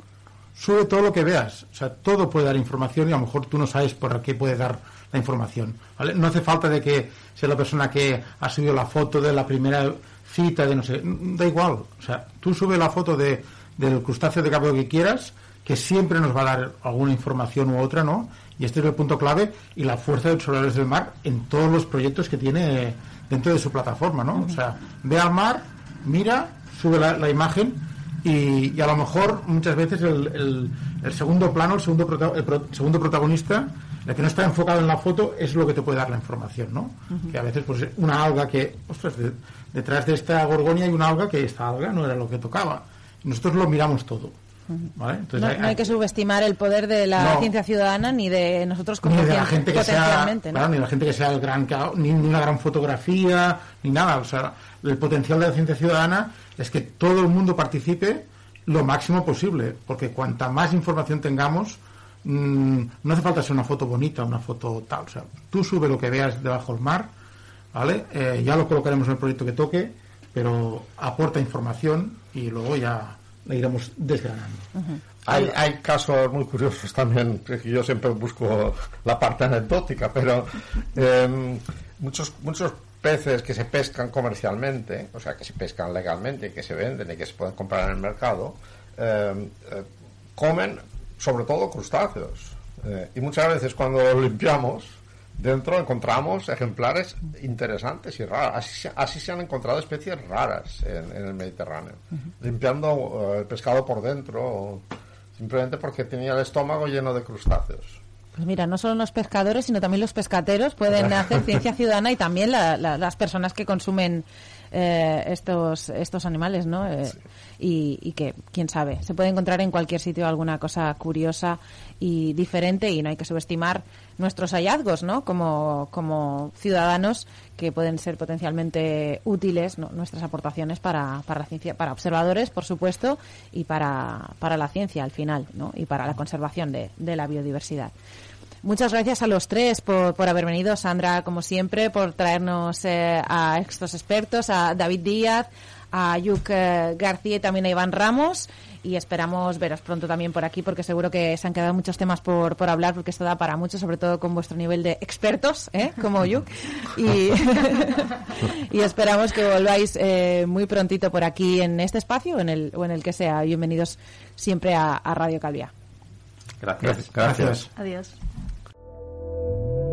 Sube todo lo que veas. O sea, todo puede dar información y a lo mejor tú no sabes por qué puede dar la información. No hace falta de que sea la persona que ha subido la foto de la primera cita, de no sé. Da igual. O sea, tú sube la foto de, del crustáceo de cabo que quieras, que siempre nos va a dar alguna información u otra, ¿no? Y este es el punto clave y la fuerza de observadores del mar en todos los proyectos que tiene dentro de su plataforma, ¿no? O sea, ve al mar, mira, sube la, imagen y, a lo mejor muchas veces el, el- segundo plano, el segundo, el pro- segundo protagonista, el que no está enfocado en la foto, es lo que te puede dar la información, ¿no? Que a veces, pues, una alga que, ostras, de- detrás de esta gorgonia hay una alga que esta alga no era lo que tocaba. Nosotros lo miramos todo, ¿vale? Entonces, No, hay- no hay que subestimar el poder de la No. ciencia ciudadana ni de nosotros como ni de la gente que sea claro, ni de la gente que sea el gran ni una gran fotografía ni nada o sea el potencial de la ciencia ciudadana es que todo el mundo participe lo máximo posible porque cuanta más información tengamos mm, no hace falta ser una foto bonita una foto tal o sea tú sube lo que veas debajo del mar vale Eh, ya lo colocaremos en el proyecto que toque pero aporta información y luego ya la iremos desgranando. Hay, casos muy curiosos también, que yo siempre busco la parte anecdótica, pero em, muchos, muchos peces que se pescan comercialmente, o sea, que se pescan legalmente, que se venden y que se pueden comprar en el mercado, em, eh, comen sobre todo crustáceos. Eh, y muchas veces cuando los limpiamos, dentro encontramos ejemplares interesantes y raros. Así, se- así se han encontrado especies raras en, en el Mediterráneo, limpiando eh, el pescado por dentro, simplemente porque tenía el estómago lleno de crustáceos. Pues mira, no solo los pescadores, sino también los pescateros pueden hacer ciencia ciudadana y también la- la- las personas que consumen eh, estos estos animales, ¿no? Eh, y, y que, quién sabe, se puede encontrar en cualquier sitio alguna cosa curiosa y diferente y no hay que subestimar nuestros hallazgos, ¿no? Como, como ciudadanos que pueden ser potencialmente útiles, ¿no? nuestras aportaciones para, para la ciencia, para observadores, por supuesto, y para, para la ciencia al final, ¿no? Y para la conservación de, de la biodiversidad. Muchas gracias a los tres por, por haber venido. Sandra, como siempre, por traernos eh, a estos expertos, a David Díaz, a Yuk eh, García y también a Iván Ramos. Y esperamos veros pronto también por aquí, porque seguro que se han quedado muchos temas por, por hablar, porque esto da para mucho, sobre todo con vuestro nivel de expertos, ¿eh? como Yuk. Y, y esperamos que volváis eh, muy prontito por aquí en este espacio en el, o en el que sea. Bienvenidos siempre a, a Radio Calvia. Gracias. gracias. Adiós. Thank you.